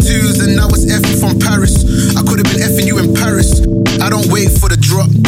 up and now it's effing from Paris. I could have been effing you in Paris. I don't wait for the drop.